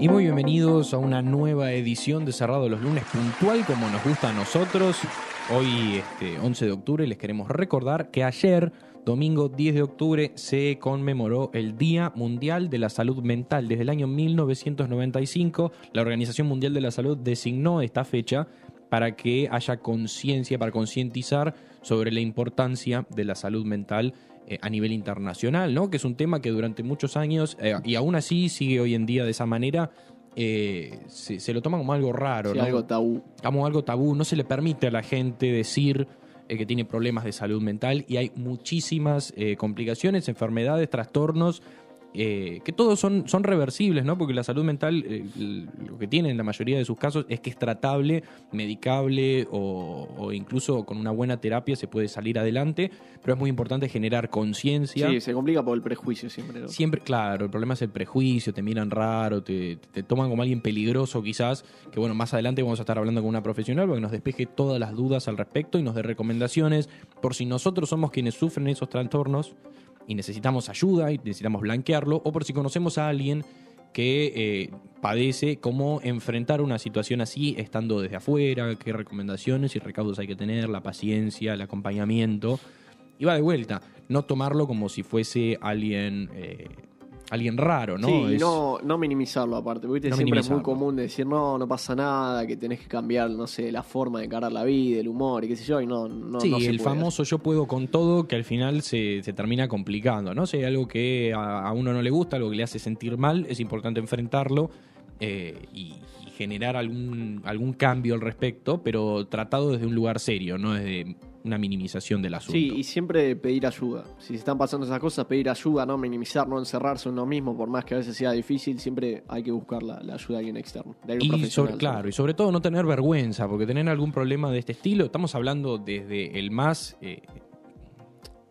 Y muy bienvenidos a una nueva edición de Cerrado los lunes puntual como nos gusta a nosotros. Hoy, este 11 de octubre, les queremos recordar que ayer, domingo 10 de octubre, se conmemoró el Día Mundial de la Salud Mental. Desde el año 1995, la Organización Mundial de la Salud designó esta fecha para que haya conciencia, para concientizar sobre la importancia de la salud mental eh, a nivel internacional, ¿no? Que es un tema que durante muchos años, eh, y aún así sigue hoy en día de esa manera, eh, se, se lo toma como algo raro, Sí, ¿no? algo tabú. como algo tabú, no se le permite a la gente decir que tiene problemas de salud mental y hay muchísimas complicaciones, enfermedades, trastornos. Eh, que todos son, son reversibles, ¿no? Porque la salud mental, eh, lo que tiene en la mayoría de sus casos es que es tratable, medicable o, o incluso con una buena terapia se puede salir adelante, pero es muy importante generar conciencia. Sí, se complica por el prejuicio siempre. ¿no? Siempre, claro, el problema es el prejuicio, te miran raro, te, te toman como alguien peligroso quizás, que bueno, más adelante vamos a estar hablando con una profesional para que nos despeje todas las dudas al respecto y nos dé recomendaciones por si nosotros somos quienes sufren esos trastornos y necesitamos ayuda y necesitamos blanquearlo, o por si conocemos a alguien que eh, padece, cómo enfrentar una situación así estando desde afuera, qué recomendaciones y recaudos hay que tener, la paciencia, el acompañamiento. Y va de vuelta, no tomarlo como si fuese alguien, eh, alguien raro, ¿no? Sí, y Es- no, no minimizarlo aparte. Porque No siempre es muy común decir, no, no pasa nada, que tenés que cambiar, no sé, la forma de encarar la vida, el humor y qué sé yo, y no, no, sí, no se el puede famoso yo puedo con todo que al final se, se termina complicando, ¿no? Si hay algo que a, a uno no le gusta, algo que le hace sentir mal, es importante enfrentarlo eh, y, y generar algún, algún cambio al respecto, pero tratado desde un lugar serio, no desde una minimización del asunto. Sí, y siempre pedir ayuda. Si se están pasando esas cosas, pedir ayuda, no minimizar, no encerrarse en uno mismo, por más que a veces sea difícil, siempre hay que buscar la, la ayuda de alguien externo, de alguien Y sobre, claro, y sobre todo no tener vergüenza, porque tener algún problema de este estilo, estamos hablando desde el más, eh,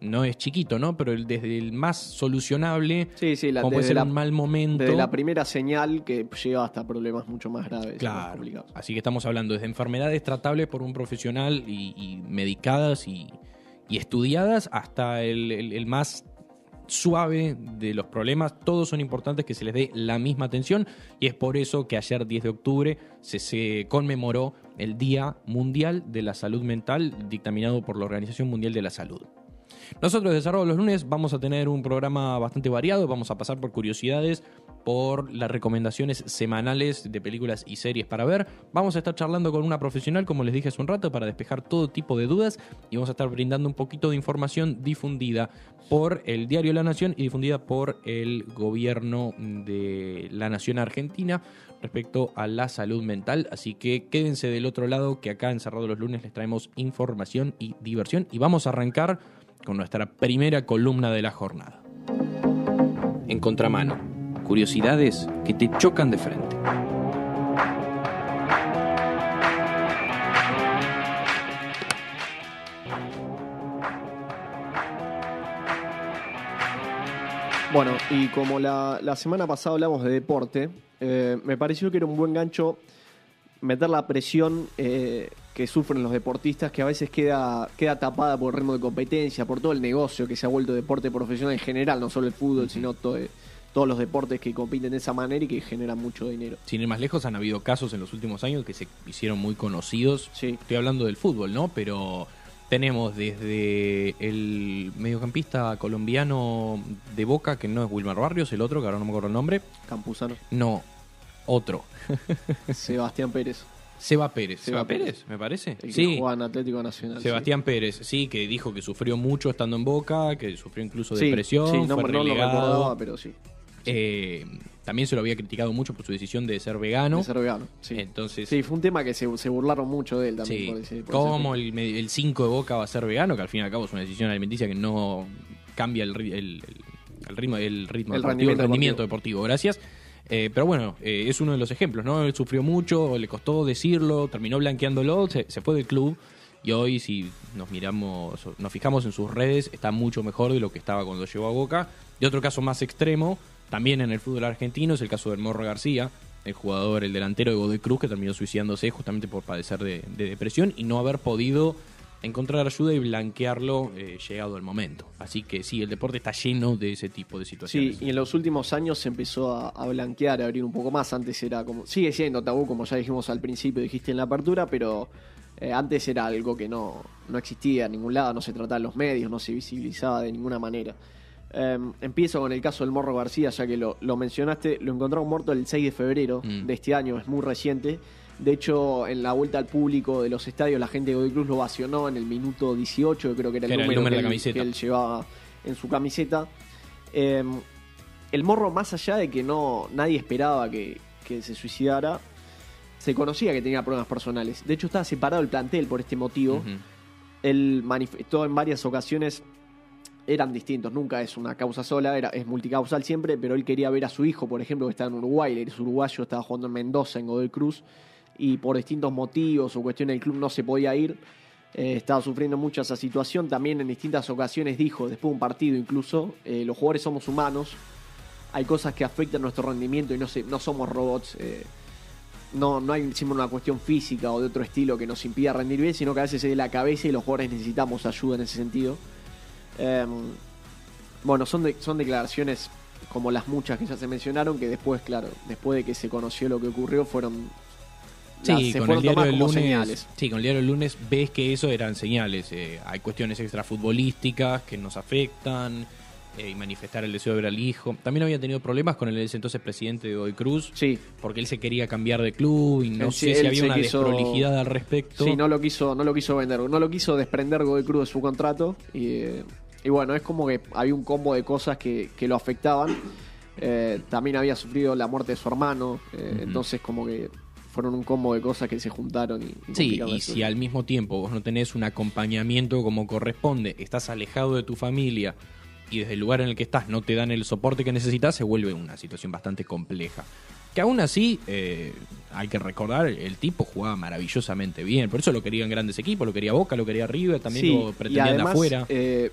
no es chiquito, ¿no? Pero el- desde el más solucionable, Sí, sí, la, como puede ser la, un mal momento. desde la primera señal que lleva hasta problemas mucho más graves más Claro. Así que estamos hablando desde enfermedades tratables por un profesional y, y medicadas y, y estudiadas hasta el, el- el más suave de los problemas. Todos son importantes que se les dé la misma atención y es por eso que ayer 10 de octubre se, se conmemoró el Día Mundial de la Salud Mental dictaminado por la Organización Mundial de la Salud. Nosotros de Cerrado los lunes vamos a tener un programa bastante variado, vamos a pasar por curiosidades, por las recomendaciones semanales de películas y series para ver. Vamos a estar charlando con una profesional, como les dije hace un rato, para despejar todo tipo de dudas y vamos a estar brindando un poquito de información difundida por el diario La Nación y difundida por el gobierno de la Nación Argentina respecto a la salud mental. Así que quédense del otro lado que acá en Cerrado los lunes les traemos información y diversión y vamos a arrancar con nuestra primera columna de la jornada. En contramano, curiosidades que te chocan de frente. Bueno, y como la, semana pasada hablamos de deporte, eh, me pareció que era un buen gancho meter la presión eh, que sufren los deportistas, que a veces queda, queda tapada por el ritmo de competencia, por todo el negocio que se ha vuelto deporte profesional en general, no solo el fútbol, sino to- todos los deportes que compiten de esa manera y que generan mucho dinero. Sin ir más lejos, han habido casos en los últimos años que se hicieron muy conocidos. Sí. Estoy hablando del fútbol, ¿no? Pero tenemos desde el mediocampista colombiano de Boca, que no es Wilmar Barrios, el otro, que ahora no me acuerdo el nombre. Campuzano. No, otro. Sebastián Pérez, Seba Pérez. Seba Pérez, me parece. el que Sí. en Atlético Nacional. Sebastián Pérez, sí, que dijo que sufrió mucho estando en Boca, que sufrió incluso sí. depresión, Sí, no, fue no lo recordaba, pero sí. Eh, también se lo había criticado mucho por su decisión de ser vegano. De ser vegano. Sí. Entonces, Sí, fue un tema que se, se burlaron mucho de él también. sí, por ese- por ese ¿cómo el, el 5 de Boca va a ser vegano? Que al fin y al cabo es una decisión alimenticia que no cambia el, ri- el- el- el ritmo, el ritmo El deportivo, rendimiento el rendimiento deportivo. Gracias. Eh, pero bueno, eh, es uno de los ejemplos, ¿no? Él sufrió mucho, le costó decirlo, terminó blanqueándolo, se, fue del club y hoy si nos miramos, nos fijamos en sus redes, está mucho mejor de lo que estaba cuando llegó a Boca. Y otro caso más extremo, también en el fútbol argentino, es el caso del Morro García, el jugador, el delantero de Godoy Cruz, que terminó suicidándose justamente por padecer de, de depresión y no haber podido encontrar ayuda y blanquearlo eh, llegado el momento. Así que sí, el deporte está lleno de ese tipo de situaciones. Sí, y en los últimos años se empezó a, a blanquear, a abrir un poco más. Antes era como. Sigue siendo tabú, como ya dijimos al principio, dijiste en la apertura, pero eh, antes era algo que no, no existía en ningún lado, no se trataba en los medios, no se visibilizaba de ninguna manera. Eh, empiezo con el caso del Morro García, ya que lo, lo mencionaste. Lo encontraron muerto el 6 de febrero Mm. de este año, es muy reciente. De hecho, en la vuelta al público de los estadios, la gente de Godoy Cruz lo vacionó en el minuto 18, creo que era el Que era el número, de que, él, camiseta. que él llevaba en su camiseta. Eh, el morro, más allá de que no nadie esperaba que, que se suicidara, se conocía que tenía problemas personales. De hecho, estaba separado el plantel por este motivo. Ujú. Él manifestó en varias ocasiones, eran distintos, nunca es una causa sola, era, es multicausal siempre, pero él quería ver a su hijo, por ejemplo, que está en Uruguay, él es uruguayo, estaba jugando en Mendoza, en Godoy Cruz, y por distintos motivos o cuestiones del club no se podía ir. Eh, estaba sufriendo mucho esa situación. También en distintas ocasiones dijo, después de un partido incluso, eh, los jugadores somos humanos, hay cosas que afectan nuestro rendimiento y no, se, no somos robots. eh, no, no hay siempre una cuestión física o de otro estilo que nos impida rendir bien, sino que a veces es de la cabeza y los jugadores necesitamos ayuda en ese sentido. Eh, bueno, son, son declaraciones como las muchas que ya se mencionaron, que después, claro, después de que se conoció lo que ocurrió, fueron... Sí, se con el diario del lunes. señales. Sí, con el diario del lunes ves que eso eran señales. eh, hay cuestiones extrafutbolísticas que nos afectan eh, y manifestar el deseo de ver al hijo. También había tenido problemas con el entonces presidente de Hoy Cruz Sí, porque él se quería cambiar de club y no Él sé si había una quiso- desprolijidad al respecto. Sí, no lo quiso, no lo quiso vender, no lo quiso desprender Godoy Cruz de su contrato y, eh, y bueno, es como que había un combo de cosas que, que lo afectaban. Eh, también había sufrido la muerte de su hermano, eh, entonces como que fueron un combo de cosas que se juntaron y, y Sí, y si al mismo tiempo vos no tenés un acompañamiento como corresponde, estás alejado de tu familia y desde el lugar en el que estás no te dan el soporte que necesitas, se vuelve una situación bastante compleja. Que aún así, eh, hay que recordar, el tipo jugaba maravillosamente bien, por eso lo quería en grandes equipos, lo quería Boca, lo quería River, también Sí, lo y pretendían de además, afuera. eh,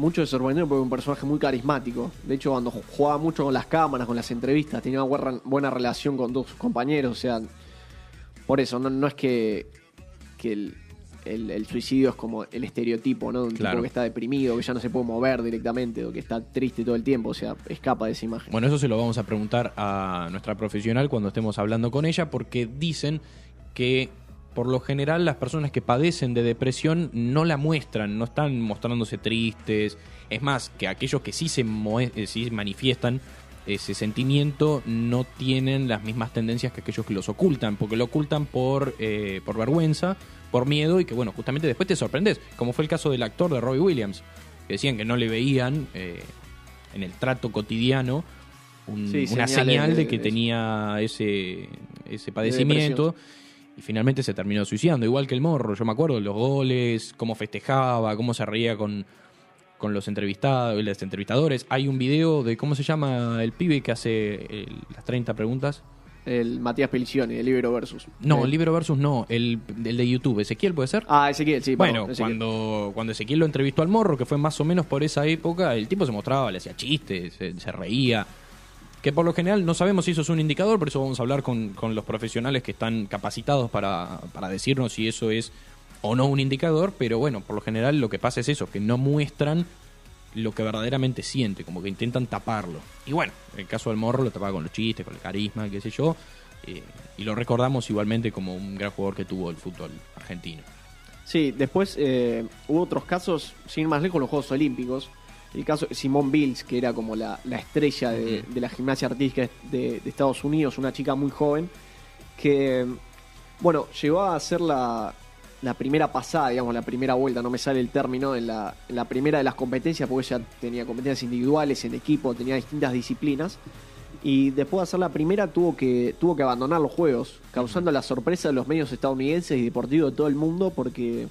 muchos se sorprendieron porque es un personaje muy carismático. De hecho, cuando ju- jugaba mucho con las cámaras, con las entrevistas, tenía una buena, buena relación con todos sus compañeros. O sea, por eso, no, no es que, que el, el- el suicidio es como el estereotipo, ¿no? De un Claro. tipo que está deprimido, que ya no se puede mover directamente, o que está triste todo el tiempo. O sea, escapa de esa imagen. Bueno, eso se lo vamos a preguntar a nuestra profesional cuando estemos hablando con ella, porque dicen que por lo general las personas que padecen de depresión no la muestran, no están mostrándose tristes. Es más, que aquellos que sí se eh, sí manifiestan ese sentimiento no tienen las mismas tendencias que aquellos que los ocultan, porque lo ocultan por, eh, por vergüenza, por miedo y que, bueno, justamente después te sorprendes, como fue el caso del actor de Robbie Williams, que decían que no le veían eh, en el trato cotidiano un- Sí, una señal de de- que tenía ese, ese padecimiento y finalmente se terminó suicidando, igual que el morro, yo me acuerdo de los goles, cómo festejaba, cómo se reía con, con los entrevistados, los entrevistadores. Hay un video de cómo se llama el pibe que hace el- las 30 preguntas. El Matías Pelicioni, el Libero Versus. No, Eh, el libro versus no, el, el de YouTube. Ezequiel puede ser. Ah, Ezequiel, sí. perdón, Bueno, Ezequiel. cuando, cuando Ezequiel lo entrevistó al morro, que fue más o menos por esa época, el tipo se mostraba, le hacía chistes, se, se reía. Que por lo general no sabemos si eso es un indicador, por eso vamos a hablar con, con los profesionales que están capacitados para, para decirnos si eso es o no un indicador, pero bueno, por lo general lo que pasa es eso, que no muestran lo que verdaderamente siente, como que intentan taparlo. Y bueno, en el caso del morro lo tapaba con los chistes, con el carisma, qué sé yo, eh, y lo recordamos igualmente como un gran jugador que tuvo el fútbol argentino. Sí, después eh, hubo otros casos, sin ir más lejos, los Juegos Olímpicos. El caso de Simone Bills, que era como la, la estrella de, la gimnasia artística de, de Estados Unidos, una chica muy joven, que, bueno, llegó a ser la, la primera pasada, digamos, la primera vuelta, no me sale el término, en la, en la primera de las competencias, porque ella tenía competencias individuales, en equipo, tenía distintas disciplinas. Y después de hacer la primera tuvo que, tuvo que abandonar los juegos, causando la sorpresa de los medios estadounidenses y deportivos de todo el mundo porque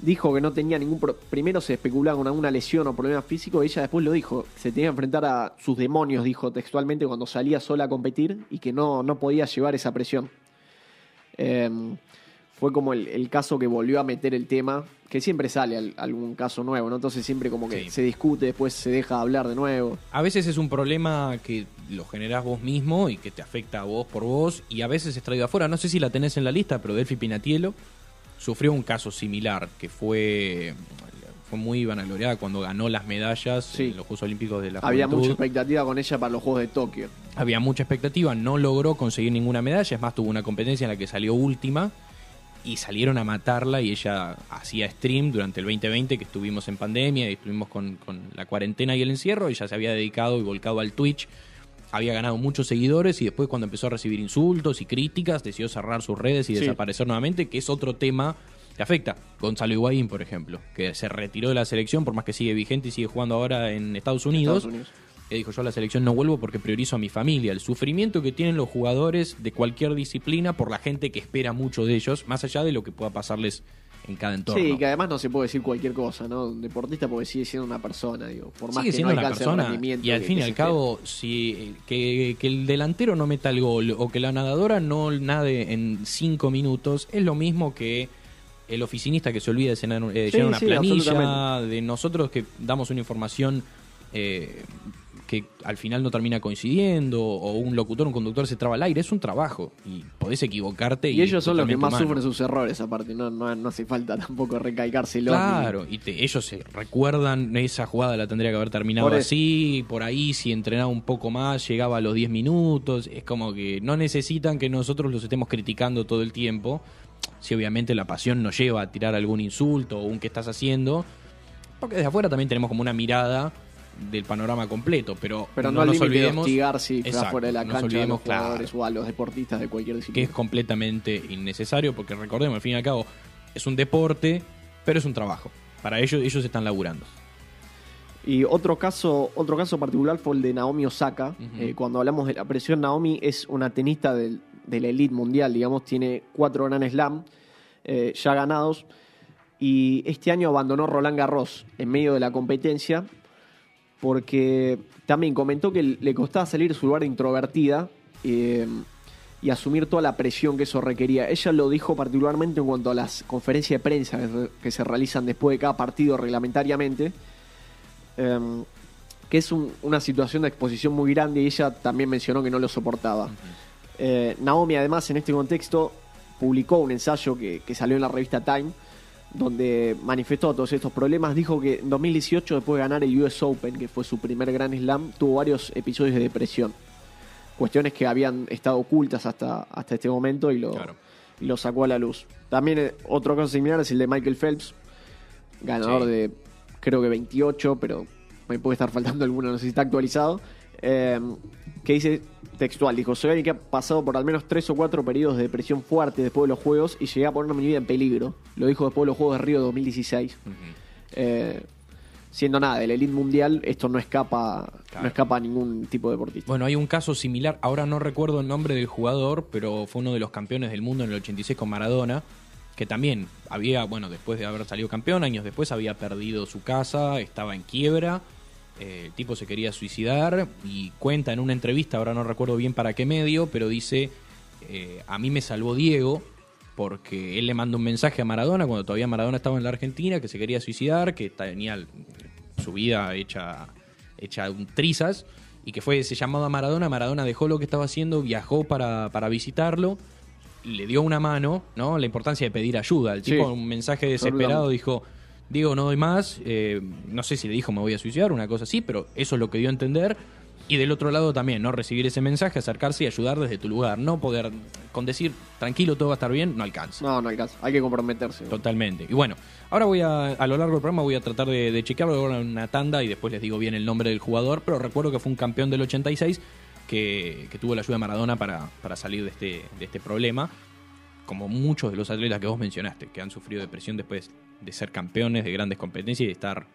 dijo que no tenía ningún... pro- Primero se especulaba con alguna lesión o problema físico y ella después lo dijo. Se tenía que enfrentar a sus demonios, dijo textualmente, cuando salía sola a competir y que no, no podía llevar esa presión. Em, fue como el, el caso que volvió a meter el tema, que siempre sale al- algún caso nuevo, ¿no? Entonces siempre como que Sí. se discute, después se deja de hablar de nuevo. A veces es un problema que lo generás vos mismo y que te afecta a vos por vos, y a veces es traído afuera. No sé si la tenés en la lista, pero Delphi Pinatielo sufrió un caso similar, que fue, fue muy vanagloriada cuando ganó las medallas Sí. en los Juegos Olímpicos de la Había Juventud. mucha expectativa con ella para los Juegos de Tokio. Había mucha expectativa, no logró conseguir ninguna medalla, es más, tuvo una competencia en la que salió última y salieron a matarla y ella hacía stream durante el 2020 que estuvimos en pandemia y estuvimos con, con la cuarentena y el encierro, ella se había dedicado y volcado al Twitch, había ganado muchos seguidores y después cuando empezó a recibir insultos y críticas decidió cerrar sus redes y Sí. desaparecer nuevamente, que es otro tema que afecta. Gonzalo Higuaín, por ejemplo, que se retiró de la selección por más que sigue vigente y sigue jugando ahora en Estados Unidos. Estados Unidos. que dijo yo a la selección no vuelvo porque priorizo a mi familia, el sufrimiento que tienen los jugadores de cualquier disciplina por la gente que espera mucho de ellos, más allá de lo que pueda pasarles en cada entorno. Sí, que además no se puede decir cualquier cosa, ¿no? Un deportista porque sigue siendo una persona, digo. Por más Sigue que siendo no una persona y al fin y al cabo si eh, que, que el delantero no meta el gol o que la nadadora no nade en cinco minutos es lo mismo que el oficinista que se olvida de llenar, eh, Sí, llenar una sí, planilla de nosotros que damos una información eh, que al final no termina coincidiendo o un locutor, un conductor se traba al aire, es un trabajo y podés equivocarte. Y ellos son los que más humano. sufren sus errores, aparte. No, no, no hace falta tampoco recalcárselo. Claro, y te- ellos se recuerdan, esa jugada la tendría que haber terminado Por así, por ahí si entrenaba un poco más, llegaba a los 10 minutos, es como que no necesitan que nosotros los estemos criticando todo el tiempo, si obviamente la pasión nos lleva a tirar algún insulto o un qué estás haciendo, porque desde afuera también tenemos como una mirada del panorama completo, pero, Pero no, no nos de olvidemos hostigar si Exacto, fuera de la cancha a los olvidemos, claro. jugadores o a los deportistas de cualquier que disciplina. es completamente innecesario, porque recordemos, al fin y al cabo, es un deporte, pero es un trabajo. Para ellos, ellos están laburando. Y otro caso, otro caso particular fue el de Naomi Osaka. Eh, cuando hablamos de la presión, Naomi es una tenista del, de la elite mundial, digamos, tiene cuatro Grand Slam eh, ya ganados. Y este año abandonó Roland Garros en medio de la competencia porque también comentó que le costaba salir de su lugar de introvertida eh, y asumir toda la presión que eso requería. Ella lo dijo particularmente en cuanto a las conferencias de prensa que se- realizan después de cada partido reglamentariamente, eh, que es un- una situación de exposición muy grande y ella también mencionó que no lo soportaba. Eh, Naomi además en este contexto publicó un ensayo que, que salió en la revista Time donde manifestó todos estos problemas. Dijo que en 2018 después de ganar el US Open, que fue su primer Grand Slam, tuvo varios episodios de depresión. Cuestiones que habían estado ocultas hasta, hasta este momento y lo, Claro. y lo sacó a la luz. También eh, otro caso similar es el de Michael Phelps, ganador Sí. de creo que 28, pero me puede estar faltando alguno, no sé si está actualizado. Eh, que dice textual, dijo, soy alguien que ha pasado por al menos tres o cuatro periodos de depresión fuerte después de los Juegos y llegué a poner mi vida en peligro. Lo dijo después de los Juegos de Río 2016. Eh, siendo nada, del elite mundial, esto no escapa, Claro. no escapa a ningún tipo de deportista. Bueno, hay un caso similar, ahora no recuerdo el nombre del jugador, pero fue uno de los campeones del mundo en el 86 con Maradona, que también había, bueno, después de haber salido campeón, años después había perdido su casa, estaba en quiebra, eh, el tipo se quería suicidar y cuenta en una entrevista, ahora no recuerdo bien para qué medio, pero dice, eh, a mí me salvó Diego, porque él le mandó un mensaje a Maradona cuando todavía Maradona estaba en la Argentina, que se quería suicidar, que tenía su vida hecha, hecha un trizas, y que fue ese llamado a Maradona. Maradona dejó lo que estaba haciendo, viajó para, para visitarlo, le dio una mano, ¿no? La importancia de pedir ayuda. El Sí. tipo, un mensaje desesperado, dijo, Diego, no doy más. eh, no sé si le dijo me voy a suicidar, una cosa así, pero eso es lo que dio a entender. Y del otro lado también, ¿no? Recibir ese mensaje, acercarse y ayudar desde tu lugar. No poder, con decir, tranquilo, todo va a estar bien, no alcanza. No, no alcanza, hay que comprometerse. Totalmente. Y bueno, ahora voy a, a lo largo del programa voy a tratar de, de chequearlo en una tanda y después les digo bien el nombre del jugador, pero recuerdo que fue un campeón del 86 que, que tuvo la ayuda de Maradona para, para salir de este, de este problema, como muchos de los atletas que vos mencionaste, que han sufrido depresión después de ser campeones de grandes competencias y de estar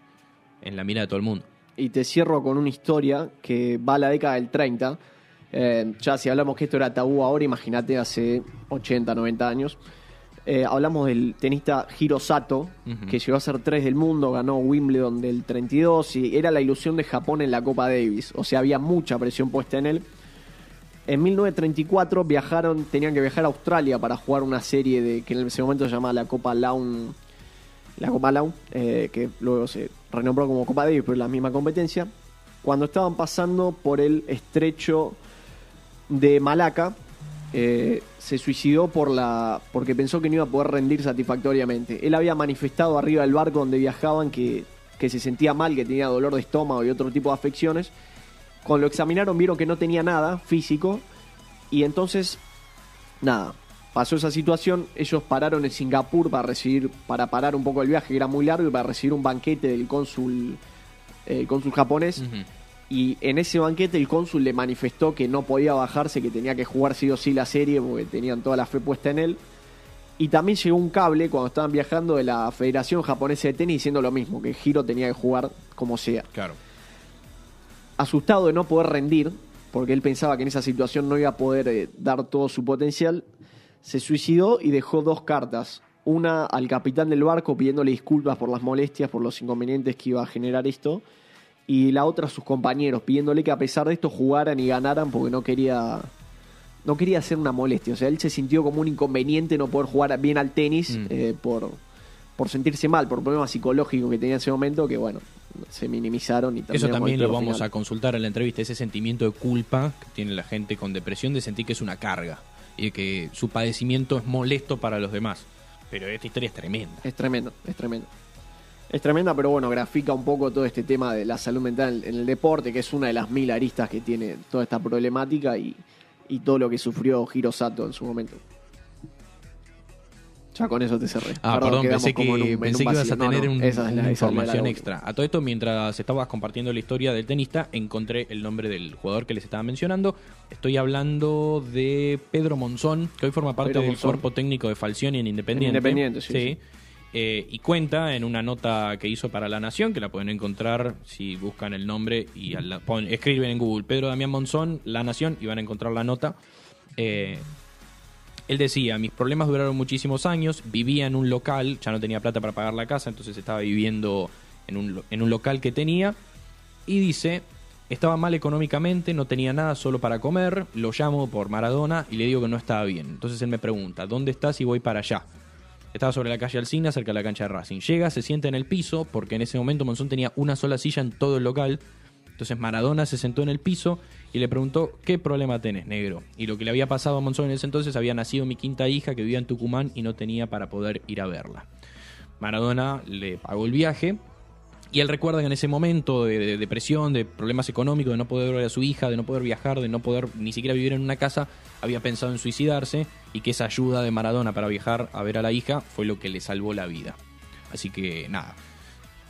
en la mira de todo el mundo. Y te cierro con una historia que va a la década del 30. Eh, ya si hablamos que esto era tabú ahora, imagínate hace 80, 90 años. Eh, hablamos del tenista Hiro Sato, que llegó a ser 3 del mundo, ganó Wimbledon del 32 y era la ilusión de Japón en la Copa Davis. O sea, había mucha presión puesta en él. En 1934 viajaron, tenían que viajar a Australia para jugar una serie de que en ese momento se llamaba la Copa Lawn, la Copa Lawn, eh, que luego se renombró como Copa Davis, pero es la misma competencia. Cuando estaban pasando por el estrecho de Malaca, eh, se suicidó por la, porque pensó que no iba a poder rendir satisfactoriamente. Él había manifestado arriba del barco donde viajaban que, que se sentía mal, que tenía dolor de estómago y otro tipo de afecciones. Cuando lo examinaron vieron que no tenía nada físico y entonces, nada, pasó esa situación, ellos pararon en Singapur para recibir, para parar un poco el viaje, que era muy largo, y para recibir un banquete del cónsul, eh, el cónsul japonés. Y en ese banquete el cónsul le manifestó que no podía bajarse, que tenía que jugar sí o sí la serie porque tenían toda la fe puesta en él. Y también llegó un cable cuando estaban viajando de la Federación Japonesa de Tenis diciendo lo mismo, que Hiro tenía que jugar como sea. Claro. Asustado de no poder rendir, porque él pensaba que en esa situación no iba a poder eh, dar todo su potencial, se suicidó y dejó dos cartas. Una al capitán del barco pidiéndole disculpas por las molestias, por los inconvenientes que iba a generar esto. Y la otra a sus compañeros, pidiéndole que a pesar de esto jugaran y ganaran porque no quería no quería hacer una molestia. O sea, él se sintió como un inconveniente no poder jugar bien al tenis Mm. eh, por, por sentirse mal, por problemas psicológicos que tenía en ese momento que, bueno, se minimizaron. Y Eso también lo vamos final. a consultar en la entrevista, ese sentimiento de culpa que tiene la gente con depresión de sentir que es una carga y que su padecimiento es molesto para los demás. Pero esta historia es tremenda. Es tremendo, es tremendo. Es tremenda, pero bueno, grafica un poco todo este tema de la salud mental en el deporte, que es una de las mil aristas que tiene toda esta problemática y, y todo lo que sufrió Hiro Sato en su momento. Ya con eso te cerré. Ah, perdón, pensé que, un- pensé que ibas a tener no, un- esa es la- una esa información la extra. A todo esto, mientras estabas compartiendo la historia del tenista, encontré el nombre del jugador que les estaba mencionando. Estoy hablando de Pedro Monzón, que hoy forma parte Pedro del Monzón. cuerpo técnico de Falcioni en Independiente. En Independiente, sí, sí. Eh, y cuenta en una nota que hizo para La Nación, que la pueden encontrar si buscan el nombre y al pon- escriben en Google Pedro Damián Monzón, La Nación, y van a encontrar la nota. Eh, él decía, mis problemas duraron muchísimos años, vivía en un local, ya no tenía plata para pagar la casa, entonces estaba viviendo en un, en un local que tenía, y dice, estaba mal económicamente, no tenía nada solo para comer, lo llamo por Maradona y le digo que no estaba bien. Entonces él me pregunta, ¿dónde estás y voy para allá? Estaba sobre la calle Alcina, cerca de la cancha de Racing. Llega, se sienta en el piso, porque en ese momento Monzón tenía una sola silla en todo el local. Entonces Maradona se sentó en el piso y le preguntó, ¿qué problema tenés, negro? Y lo que le había pasado a Monzón en ese entonces, había nacido mi quinta hija que vivía en Tucumán y no tenía para poder ir a verla. Maradona le pagó el viaje y él recuerda que en ese momento de, de depresión, de problemas económicos, de no poder ver a su hija, de no poder viajar, de no poder ni siquiera vivir en una casa, había pensado en suicidarse y que esa ayuda de Maradona para viajar a ver a la hija fue lo que le salvó la vida. Así que nada,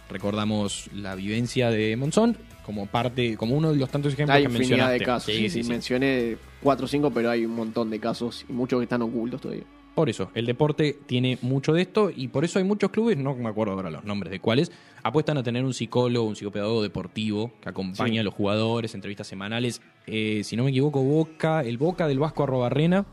recordamos la vivencia de Monzón como parte, como uno de los tantos ejemplos Hay que mencionaste. de casos. Sí. Mencioné cuatro o cinco, pero hay un montón de casos y muchos que están ocultos todavía. Por eso, el deporte tiene mucho de esto y por eso hay muchos clubes, no me acuerdo ahora los nombres de cuáles, apuestan a tener un psicólogo, un psicopedagogo deportivo que acompaña a los jugadores, entrevistas semanales. Eh, si no me equivoco, Boca, el Boca del Vasco Arrobarrena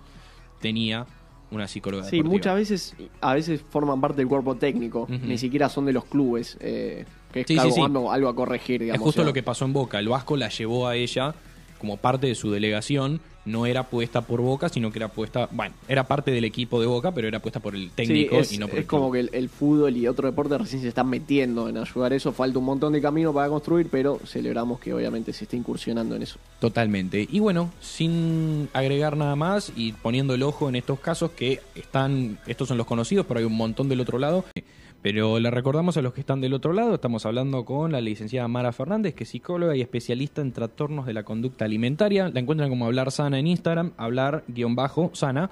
tenía una psicóloga Sí, deportiva. muchas veces, a veces forman parte del cuerpo técnico, ni siquiera son de los clubes, eh, que es Sí, sí, algo, sí. algo- algo a corregir, Es digamos. justo o sea, lo que pasó en Boca. El Vasco la llevó a ella como parte de su delegación. No era puesta por Boca, sino que era puesta. Bueno, era parte del equipo de Boca, pero era puesta por el Sí, técnico es, y no por es el como club. que el, el fútbol y otro deporte recién se están metiendo en ayudar a eso. Falta un montón de camino para construir, pero celebramos que obviamente se esté incursionando en eso. Totalmente. Y bueno, sin agregar nada más y poniendo el ojo en estos casos que están, estos son los conocidos, pero hay un montón del otro lado. Pero le recordamos a los que están del otro lado, estamos hablando con la licenciada Mara Fernández, que es psicóloga y especialista en trastornos de la conducta alimentaria. La encuentran como Hablar Sana en Instagram, hablar-sana.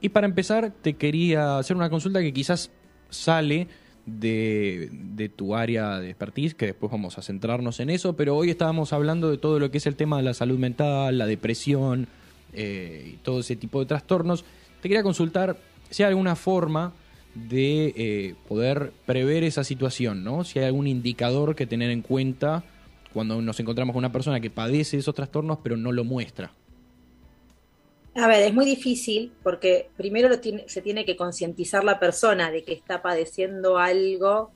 Y para empezar, te quería hacer una consulta que quizás sale de, de tu área de expertise, que después vamos a centrarnos en eso, pero hoy estábamos hablando de todo lo que es el tema de la salud mental, la depresión eh, y todo ese tipo de trastornos. Te quería consultar si hay alguna forma de eh, poder prever esa situación, ¿no? Si hay algún indicador que tener en cuenta cuando nos encontramos con una persona que padece esos trastornos pero no lo muestra. A ver, es muy difícil porque primero lo tiene- se tiene que concientizar la persona de que está padeciendo algo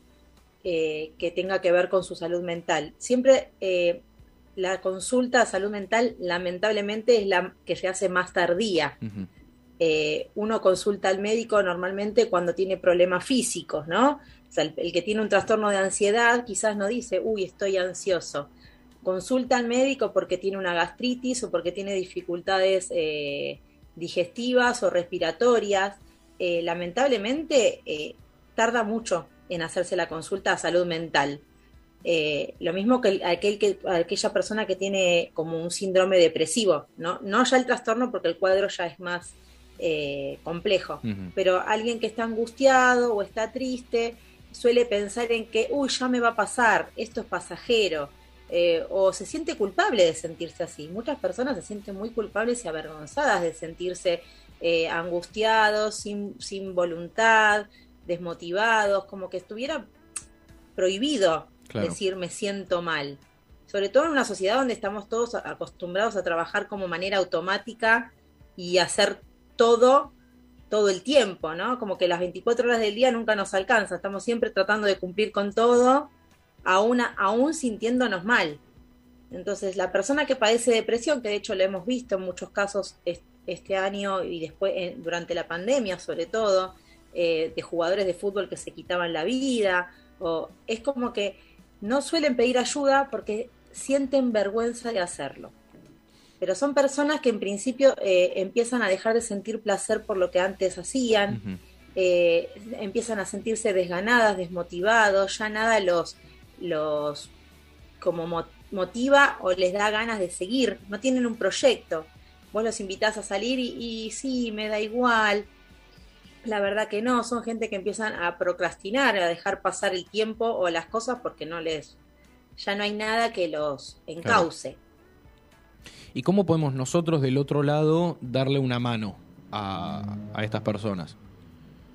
eh, que tenga que ver con su salud mental. Siempre eh, la consulta a salud mental, lamentablemente, es la que se hace más tardía. Ujú. Eh, uno consulta al médico normalmente cuando tiene problemas físicos, ¿no? O sea, el, que tiene un trastorno de ansiedad quizás no dice, uy, estoy ansioso. Consulta al médico porque tiene una gastritis o porque tiene dificultades eh, digestivas o respiratorias, eh, lamentablemente tarda mucho en hacerse la consulta a salud mental. Lo mismo que, aquel que aquella persona que tiene como un síndrome depresivo, ¿no? No ya el trastorno porque el cuadro ya es más complejo, pero alguien que está angustiado o está triste suele pensar en que, uy, ya me va a pasar, esto es pasajero, o se siente culpable de sentirse así. Muchas personas se sienten muy culpables y avergonzadas de sentirse eh, angustiados, sin, sin, voluntad, desmotivados, como que estuviera prohibido decir me siento mal. Sobre todo en una sociedad donde estamos todos acostumbrados a trabajar como manera automática y hacer todo todo el tiempo, ¿no? Como que las 24 horas del día nunca nos alcanza, estamos siempre tratando de cumplir con todo, aún, aún sintiéndonos mal. Entonces, la persona que padece depresión, que de hecho lo hemos visto en muchos casos, este año y después durante la pandemia sobre todo, eh, de jugadores de fútbol que se quitaban la vida, o es como que no suelen pedir ayuda porque sienten vergüenza de hacerlo. Pero son personas que en principio eh, empiezan a dejar de sentir placer por lo que antes hacían, eh, empiezan a sentirse desganadas, desmotivados, ya nada los, los como motiva o les da ganas de seguir, no tienen un proyecto vos los invitás a salir y, sí, me da igual. La verdad que no, son gente que empiezan a procrastinar, a dejar pasar el tiempo o las cosas porque no les, ya no hay nada que los encauce. ¿Y cómo podemos nosotros del otro lado darle una mano a, a estas personas?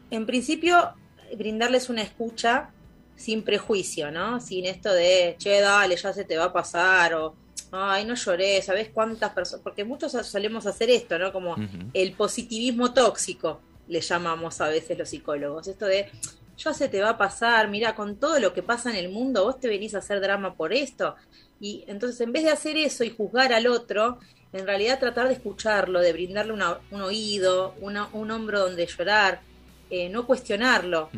En principio, brindarles una escucha sin prejuicio, ¿no? Sin esto de, che, dale, ya se te va a pasar, o ay, no lloré, ¿sabes cuántas personas? Porque muchos solemos hacer esto, ¿no? Como el positivismo tóxico, le llamamos a veces los psicólogos. Esto de, ya se te va a pasar, mira, con todo lo que pasa en el mundo, vos te venís a hacer drama por esto. Y entonces, en vez de hacer eso y juzgar al otro, en realidad tratar de escucharlo, de brindarle un oído, un hombro donde llorar, eh, no cuestionarlo,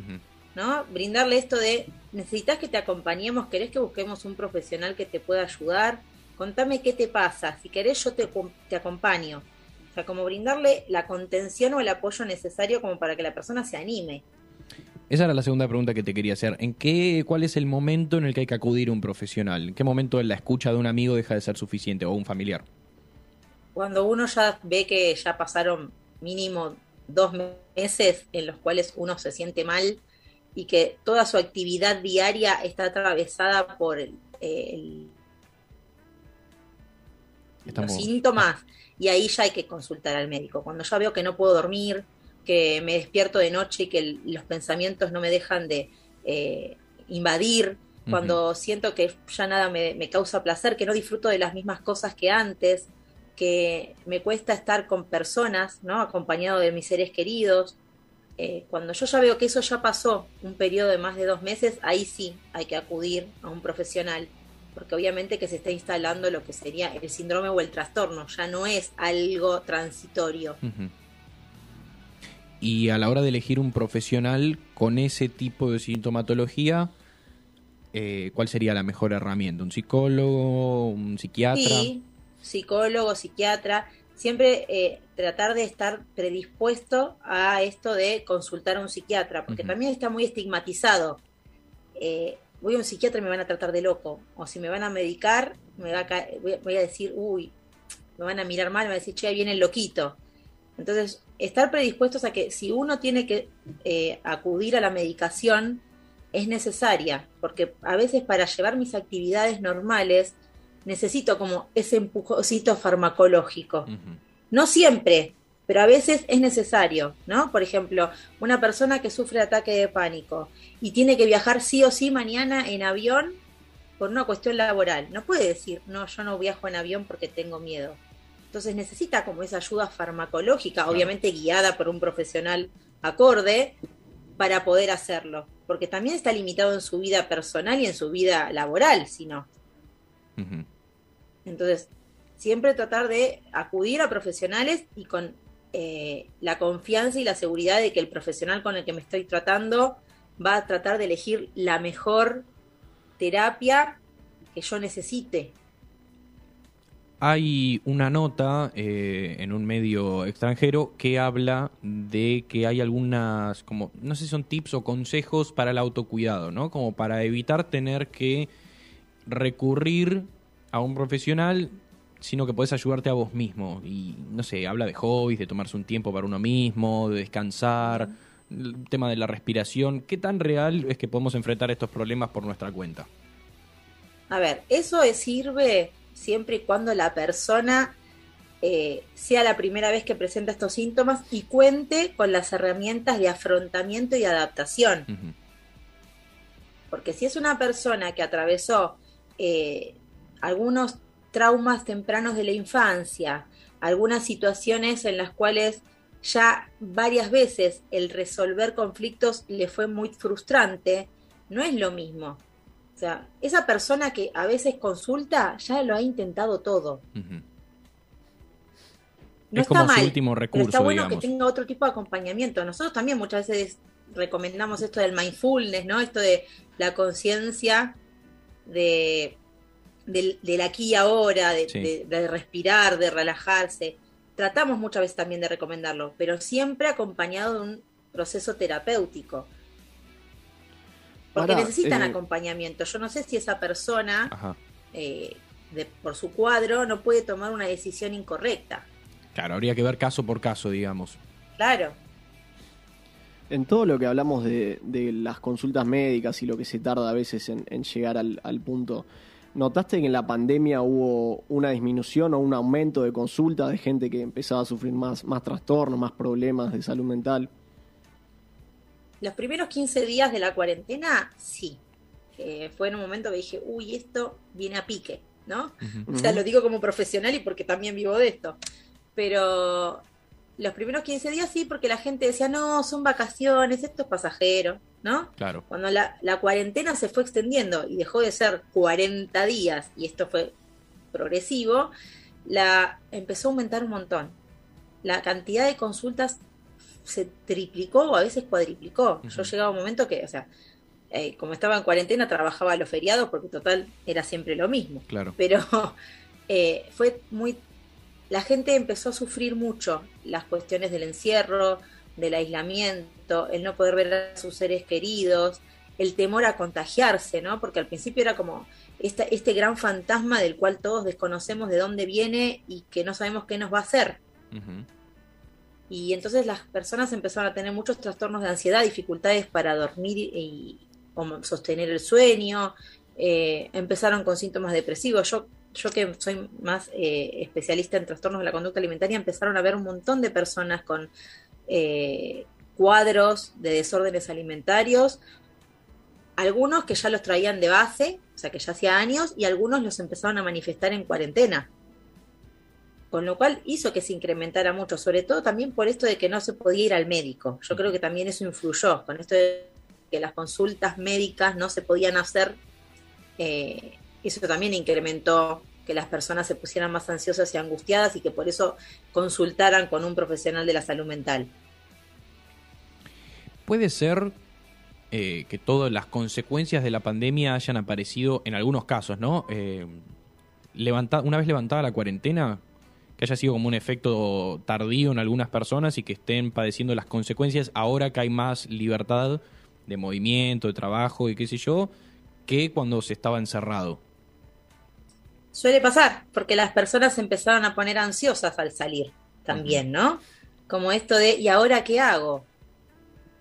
¿no? Brindarle esto de, necesitas que te acompañemos, querés que busquemos un profesional que te pueda ayudar, contame qué te pasa, si querés yo te, te acompaño. O sea, como brindarle la contención o el apoyo necesario como para que la persona se anime. Esa era la segunda pregunta que te quería hacer. ¿En qué, cuál es el momento en el que hay que acudir a un profesional? ¿En qué momento la escucha de un amigo deja de ser suficiente o un familiar? Cuando uno ya ve que ya pasaron mínimo dos meses en los cuales uno se siente mal y que toda su actividad diaria está atravesada por el los síntomas y ahí ya hay que consultar al médico. Cuando ya veo que no puedo dormir, que me despierto de noche y que los pensamientos no me dejan de eh, invadir, cuando siento que ya nada me, causa placer, que no disfruto de las mismas cosas que antes, que me cuesta estar con personas, ¿no? Acompañado de mis seres queridos. Eh, cuando yo ya veo que eso ya pasó un periodo de más de dos meses, ahí sí hay que acudir a un profesional porque obviamente que se está instalando lo que sería el síndrome o el trastorno, ya no es algo transitorio. Y a la hora de elegir un profesional con ese tipo de sintomatología, eh, ¿cuál sería la mejor herramienta? ¿Un psicólogo? ¿Un psiquiatra? Sí, psicólogo, psiquiatra. Siempre eh, tratar de estar predispuesto a esto de consultar a un psiquiatra, porque también está muy estigmatizado. Eh, voy a un psiquiatra y me van a tratar de loco. O si me van a medicar, me va a voy, a, decir, uy, me van a mirar mal, me van a decir, che, ahí viene el loquito. Entonces, estar predispuestos a que si uno tiene que eh, acudir a la medicación, es necesaria, porque a veces para llevar mis actividades normales necesito como ese empujoncito farmacológico. No siempre, pero a veces es necesario, ¿no? Por ejemplo, una persona que sufre ataque de pánico y tiene que viajar sí o sí mañana en avión por una cuestión laboral. No puede decir, no, yo no viajo en avión porque tengo miedo. Entonces necesita como esa ayuda farmacológica, obviamente guiada por un profesional acorde, para poder hacerlo. Porque también está limitado en su vida personal y en su vida laboral, si no. Entonces, siempre tratar de acudir a profesionales y con eh, la confianza y la seguridad de que el profesional con el que me estoy tratando va a tratar de elegir la mejor terapia que yo necesite. Hay una nota eh, en un medio extranjero que habla de que hay algunas, como, no sé si son tips o consejos para el autocuidado, ¿no? Como para evitar tener que recurrir a un profesional, sino que puedes ayudarte a vos mismo. Y, no sé, habla de hobbies, de tomarse un tiempo para uno mismo, de descansar, el tema de la respiración. ¿Qué tan real es que podemos enfrentar estos problemas por nuestra cuenta? A ver, eso sirve siempre y cuando la persona eh, sea la primera vez que presenta estos síntomas y cuente con las herramientas de afrontamiento y adaptación. Porque si es una persona que atravesó eh, algunos traumas tempranos de la infancia, algunas situaciones en las cuales ya varias veces el resolver conflictos le fue muy frustrante, no es lo mismo o sea, esa persona que a veces consulta ya lo ha intentado todo. No es como su último recurso. está bueno que tenga otro tipo de acompañamiento. Nosotros también muchas veces recomendamos esto del mindfulness, ¿no? Esto de la conciencia de, del, aquí y ahora, de, de, respirar, de relajarse. Tratamos muchas veces también de recomendarlo, pero siempre acompañado de un proceso terapéutico. Porque necesitan eh, acompañamiento. Yo no sé si esa persona, eh, por su cuadro, no puede tomar una decisión incorrecta. Claro, habría que ver caso por caso, digamos. Claro. En todo lo que hablamos de, las consultas médicas y lo que se tarda a veces en, llegar al, punto, ¿notaste que en la pandemia hubo una disminución o un aumento de consultas de gente que empezaba a sufrir más, más trastornos, más problemas de salud mental? Los primeros 15 días de la cuarentena, sí. Eh, fue en un momento que dije, uy, esto viene a pique, ¿no? O sea, lo digo como profesional y porque también vivo de esto. Pero los primeros 15 días sí, porque la gente decía, no, son vacaciones, esto es pasajero, ¿no? Claro. Cuando la, la cuarentena se fue extendiendo y dejó de ser 40 días, y esto fue progresivo, la empezó a aumentar un montón. La cantidad de consultas se triplicó o a veces cuadriplicó. Yo llegaba a un momento que, o sea, eh, como estaba en cuarentena, trabajaba los feriados porque total era siempre lo mismo. Claro. Pero eh, fue muy. La gente empezó a sufrir mucho las cuestiones del encierro, del aislamiento, el no poder ver a sus seres queridos, el temor a contagiarse, ¿no? Porque al principio era como este, este gran fantasma del cual todos desconocemos de dónde viene y que no sabemos qué nos va a hacer. Y entonces las personas empezaron a tener muchos trastornos de ansiedad, dificultades para dormir y, sostener el sueño, eh, empezaron con síntomas depresivos. Yo, yo que soy más eh, especialista en trastornos de la conducta alimentaria, empezaron a ver un montón de personas con eh, cuadros de desórdenes alimentarios, algunos que ya los traían de base, o sea que ya hacía años, y algunos los empezaron a manifestar en cuarentena con lo cual hizo que se incrementara mucho, sobre todo también por esto de que no se podía ir al médico. Yo creo que también eso influyó, con esto de que las consultas médicas no se podían hacer, eh, eso también incrementó que las personas se pusieran más ansiosas y angustiadas y que por eso consultaran con un profesional de la salud mental. Puede ser eh, que todas las consecuencias de la pandemia hayan aparecido en algunos casos, ¿no? Eh, una vez levantada la cuarentena, que haya sido como un efecto tardío en algunas personas y que estén padeciendo las consecuencias ahora que hay más libertad de movimiento, de trabajo y qué sé yo, que cuando se estaba encerrado. Suele pasar, porque las personas se empezaron a poner ansiosas al salir también, ¿no? Como esto de, ¿y ahora qué hago?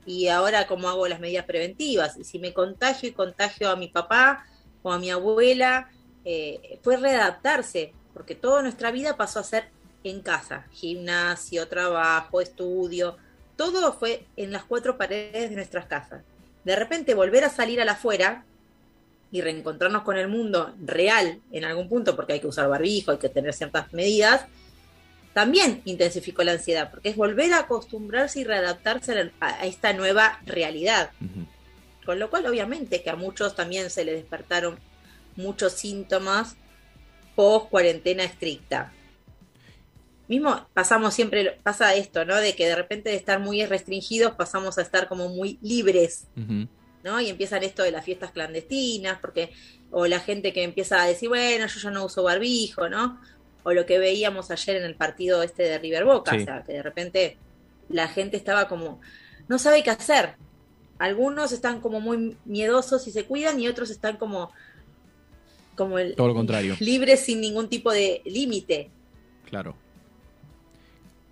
¿Y ahora cómo hago las medidas preventivas? Y si me contagio y contagio a mi papá o a mi abuela, eh, fue readaptarse porque toda nuestra vida pasó a ser en casa, gimnasio, trabajo, estudio, todo fue en las cuatro paredes de nuestras casas. De repente volver a salir a la afuera y reencontrarnos con el mundo real en algún punto, porque hay que usar barbijo, hay que tener ciertas medidas, también intensificó la ansiedad, porque es volver a acostumbrarse y readaptarse a, esta nueva realidad. Con lo cual, obviamente, que a muchos también se les despertaron muchos síntomas post cuarentena estricta. Mismo pasamos siempre, pasa esto, ¿no? De que de repente de estar muy restringidos pasamos a estar como muy libres, ¿no? Y empiezan esto de las fiestas clandestinas, porque, o la gente que empieza a decir, bueno, yo ya no uso barbijo, ¿no? o lo que veíamos ayer en el partido este de River Boca, Sí. o sea, que de repente la gente estaba como, no sabe qué hacer. Algunos están como muy miedosos y se cuidan y otros están como, como el, Todo lo contrario. libres sin ningún tipo de límite. Claro.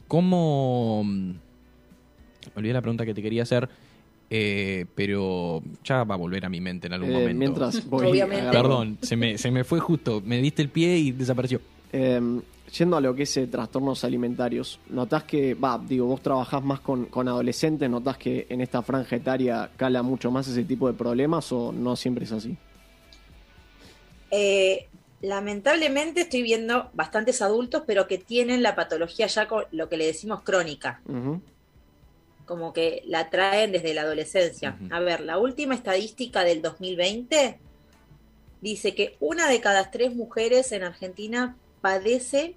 ¿Cómo... mm, Me olvidé la pregunta que te quería hacer, eh, pero ya va a volver a mi mente en algún Eh, momento. mientras voy Obviamente. Perdón, se me, se me fue justo. Me diste el pie y desapareció. Eh, yendo a lo que es eh, trastornos alimentarios, ¿notás que, va, digo, vos trabajás más con, con adolescentes, ¿notás que en esta franja etaria cala mucho más ese tipo de problemas o no siempre es así? Eh, lamentablemente estoy viendo bastantes adultos, pero que tienen la patología ya con lo que le decimos crónica, como que la traen desde la adolescencia. A ver, la última estadística del 2020 dice que una de cada tres mujeres en Argentina padece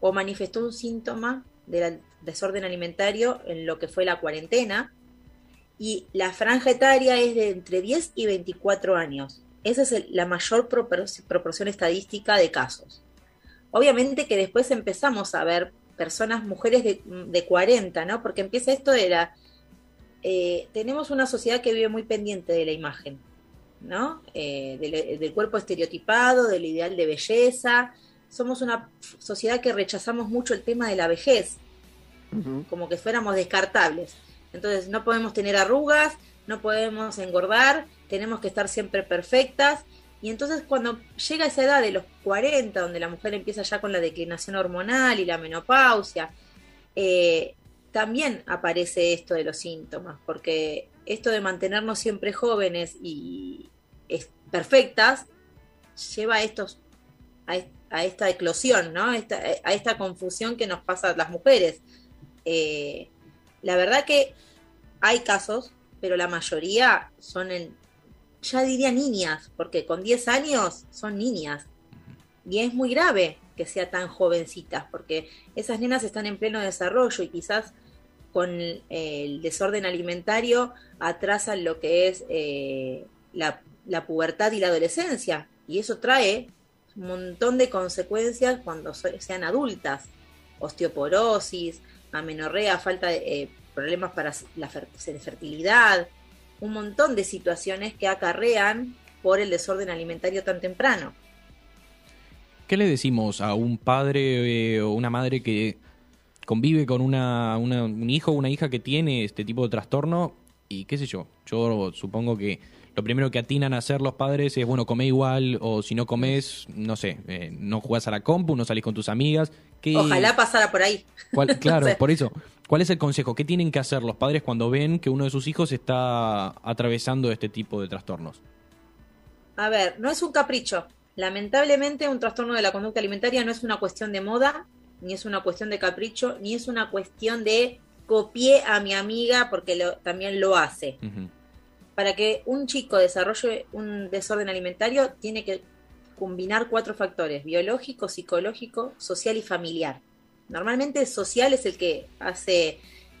o manifestó un síntoma del desorden alimentario en lo que fue la cuarentena y la franja etaria es de entre 10 y 24 años. Esa es el- la mayor propor- proporción estadística de casos. Obviamente que después empezamos a ver personas, mujeres de, de 40, ¿no? Porque empieza esto de la... eh, tenemos una sociedad que vive muy pendiente de la imagen, ¿no? Eh, del, del cuerpo estereotipado, del ideal de belleza. Somos una sociedad que rechazamos mucho el tema de la vejez como que fuéramos descartables. Entonces no podemos tener arrugas, no podemos engordar, tenemos que estar siempre perfectas. Y entonces cuando llega esa edad de los 40, donde la mujer empieza ya con la declinación hormonal y la menopausia, eh, también aparece esto de los síntomas, porque esto de mantenernos siempre jóvenes y perfectas lleva a estos a, est- a esta eclosión, ¿no? A esta confusión que nos pasa a las mujeres. Eh, la verdad que hay casos, pero la mayoría son en, ya diría niñas, porque con 10 años son niñas. Y es muy grave que sea tan jovencitas, porque esas nenas están en pleno desarrollo y quizás con el, desorden alimentario atrasan lo que es eh, la, la pubertad y la adolescencia. Y eso trae un montón de consecuencias cuando sean adultas. Osteoporosis, amenorrea, falta de eh, problemas para la fer- fertilidad, un montón de situaciones que acarrean por el desorden alimentario tan temprano. ¿Qué le decimos a un padre eh, o una madre que convive con una, una- un hijo o una hija que tiene este tipo de trastorno? Y qué sé yo, yo supongo que lo primero que atinan a hacer los padres es, bueno, come igual, o si no comes, no sé, eh, no jugás a la compu, no salís con tus amigas. ¿Qué- Ojalá pasara por ahí. cuál- claro, por eso. ¿Cuál es el consejo? ¿Qué tienen que hacer los padres cuando ven que uno de sus hijos está atravesando este tipo de trastornos? A ver, no es un capricho. Lamentablemente un trastorno de la conducta alimentaria no es una cuestión de moda, ni es una cuestión de capricho, ni es una cuestión de copié a mi amiga porque lo- también lo hace. Ujú. Para que un chico desarrolle un desorden alimentario tiene que combinar cuatro factores, biológico, psicológico, social y familiar. Normalmente social es el que hace,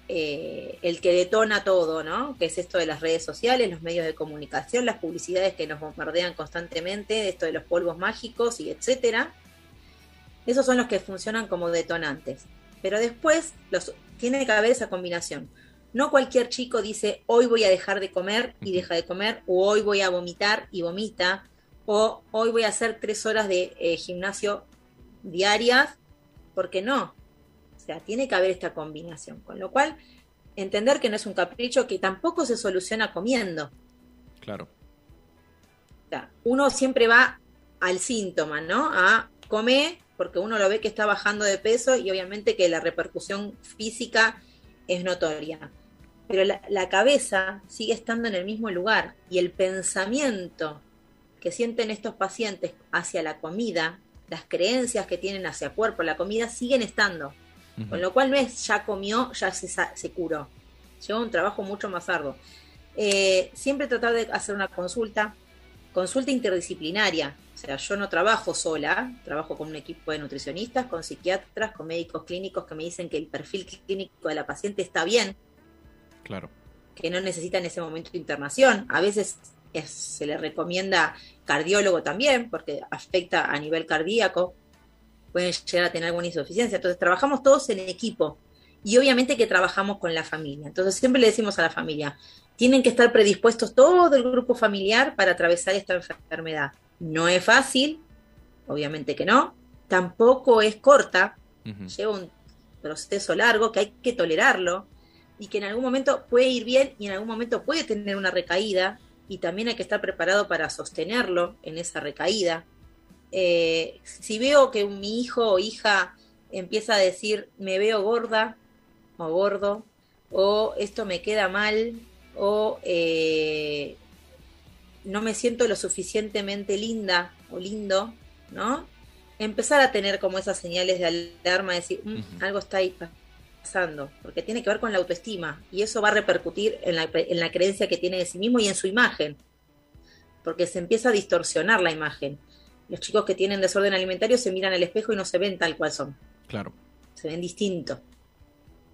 eh, el que detona todo, ¿no? Que es esto de las redes sociales, los medios de comunicación, las publicidades que nos bombardean constantemente, esto de los polvos mágicos y etcétera. Esos son los que funcionan como detonantes. Pero después los, tiene que haber esa combinación. No cualquier chico dice hoy voy a dejar de comer y deja de comer, o hoy voy a vomitar y vomita, o hoy voy a hacer tres horas de eh, gimnasio diarias, porque no. O sea, tiene que haber esta combinación. Con lo cual, entender que no es un capricho que tampoco se soluciona comiendo. Claro. O sea, uno siempre va al síntoma, ¿no? A comer, porque uno lo ve que está bajando de peso y obviamente que la repercusión física es notoria. Pero la, la cabeza sigue estando en el mismo lugar y el pensamiento que sienten estos pacientes hacia la comida, las creencias que tienen hacia cuerpo, la comida, siguen estando. Con lo cual no es ya comió, ya se, se curó. Lleva un trabajo mucho más arduo. Eh, siempre tratar de hacer una consulta, consulta interdisciplinaria. O sea, yo no trabajo sola, trabajo con un equipo de nutricionistas, con psiquiatras, con médicos clínicos que me dicen que el perfil clínico de la paciente está bien, Claro. que no necesita en ese momento internación. A veces es- se le recomienda cardiólogo también, porque afecta a nivel cardíaco. pueden llegar a tener alguna insuficiencia. Entonces trabajamos todos en equipo y obviamente que trabajamos con la familia. Entonces siempre le decimos a la familia, tienen que estar predispuestos todo el grupo familiar para atravesar esta enfermedad. No es fácil, obviamente que no, tampoco es corta, lleva un proceso largo que hay que tolerarlo y que en algún momento puede ir bien y en algún momento puede tener una recaída y también hay que estar preparado para sostenerlo en esa recaída. Eh, si veo que mi hijo o hija empieza a decir me veo gorda o gordo o esto me queda mal o eh, no me siento lo suficientemente linda o lindo, ¿no? Empezar a tener como esas señales de alarma, decir, mm, algo está ahí pasando, porque tiene que ver con la autoestima y eso va a repercutir en la, en la creencia que tiene de sí mismo y en su imagen, porque se empieza a distorsionar la imagen. Los chicos que tienen desorden alimentario se miran al espejo y no se ven tal cual son. Claro. Se ven distinto.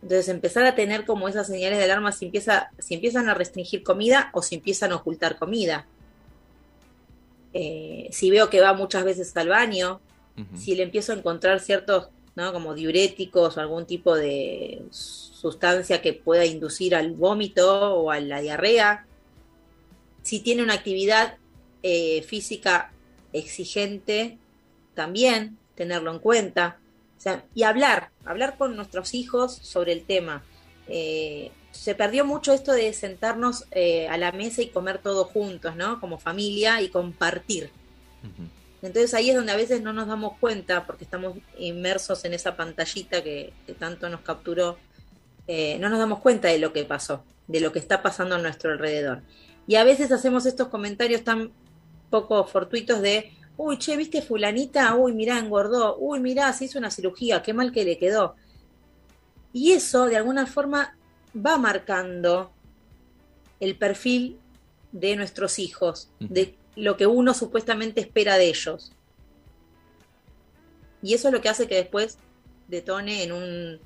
Entonces empezar a tener como esas señales de alarma si, empieza, si empiezan a restringir comida o si empiezan a ocultar comida. Eh, si veo que va muchas veces al baño, si le empiezo a encontrar ciertos, ¿no? como diuréticos o algún tipo de sustancia que pueda inducir al vómito o a la diarrea, si tiene una actividad eh, física exigente, también tenerlo en cuenta y hablar, hablar con nuestros hijos sobre el tema. Eh, se perdió mucho esto de sentarnos eh, a la mesa y comer todos juntos, ¿no? Como familia y compartir. Entonces ahí es donde a veces no nos damos cuenta, porque estamos inmersos en esa pantallita que, tanto nos capturó, eh, no nos damos cuenta de lo que pasó, de lo que está pasando a nuestro alrededor. Y a veces hacemos estos comentarios tan poco fortuitos de, uy, che, ¿viste fulanita? Uy, mirá, engordó. Uy, mirá, se hizo una cirugía, qué mal que le quedó. Y eso, de alguna forma, va marcando el perfil de nuestros hijos, de lo que uno supuestamente espera de ellos. Y eso es lo que hace que después detone en un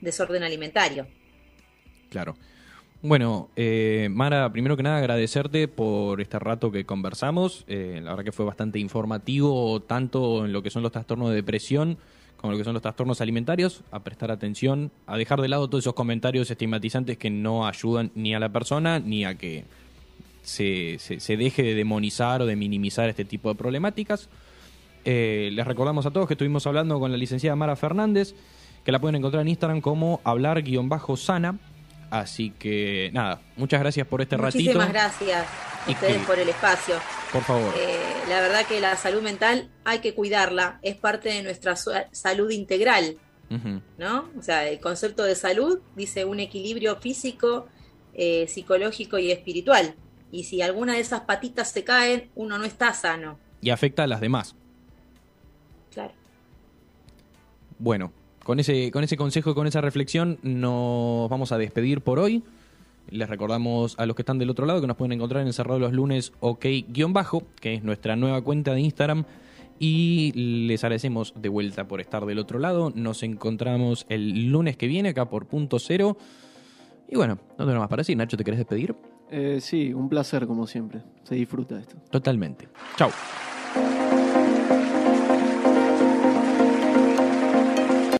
desorden alimentario. Claro. Bueno, eh, Mara, primero que nada agradecerte por este rato que conversamos. Eh, la verdad que fue bastante informativo, tanto en lo que son los trastornos de depresión como lo que son los trastornos alimentarios, a prestar atención, a dejar de lado todos esos comentarios estigmatizantes que no ayudan ni a la persona ni a que se, se, deje de demonizar o de minimizar este tipo de problemáticas. Eh, les recordamos a todos que estuvimos hablando con la licenciada Mara Fernández, que la pueden encontrar en Instagram como hablar-sana Así que nada, muchas gracias por este ratito. Muchísimas gracias a ustedes por el espacio. Por favor. Eh, la verdad que la salud mental hay que cuidarla, es parte de nuestra salud integral, ¿no? O sea, el concepto de salud dice un equilibrio físico, eh, psicológico y espiritual. Y si alguna de esas patitas se caen, uno no está sano. Y afecta a las demás. Claro. Bueno, con ese, con ese consejo y con esa reflexión nos vamos a despedir por hoy. Les recordamos a los que están del otro lado que nos pueden encontrar en Encerrado los lunes ok-bajo, que es nuestra nueva cuenta de Instagram. Y les agradecemos de vuelta por estar del otro lado. Nos encontramos el lunes que viene acá por punto cero. Y bueno, no tengo más para decir. Nacho, ¿te querés despedir? Eh, sí, un placer como siempre. Se disfruta esto. Totalmente. Chao.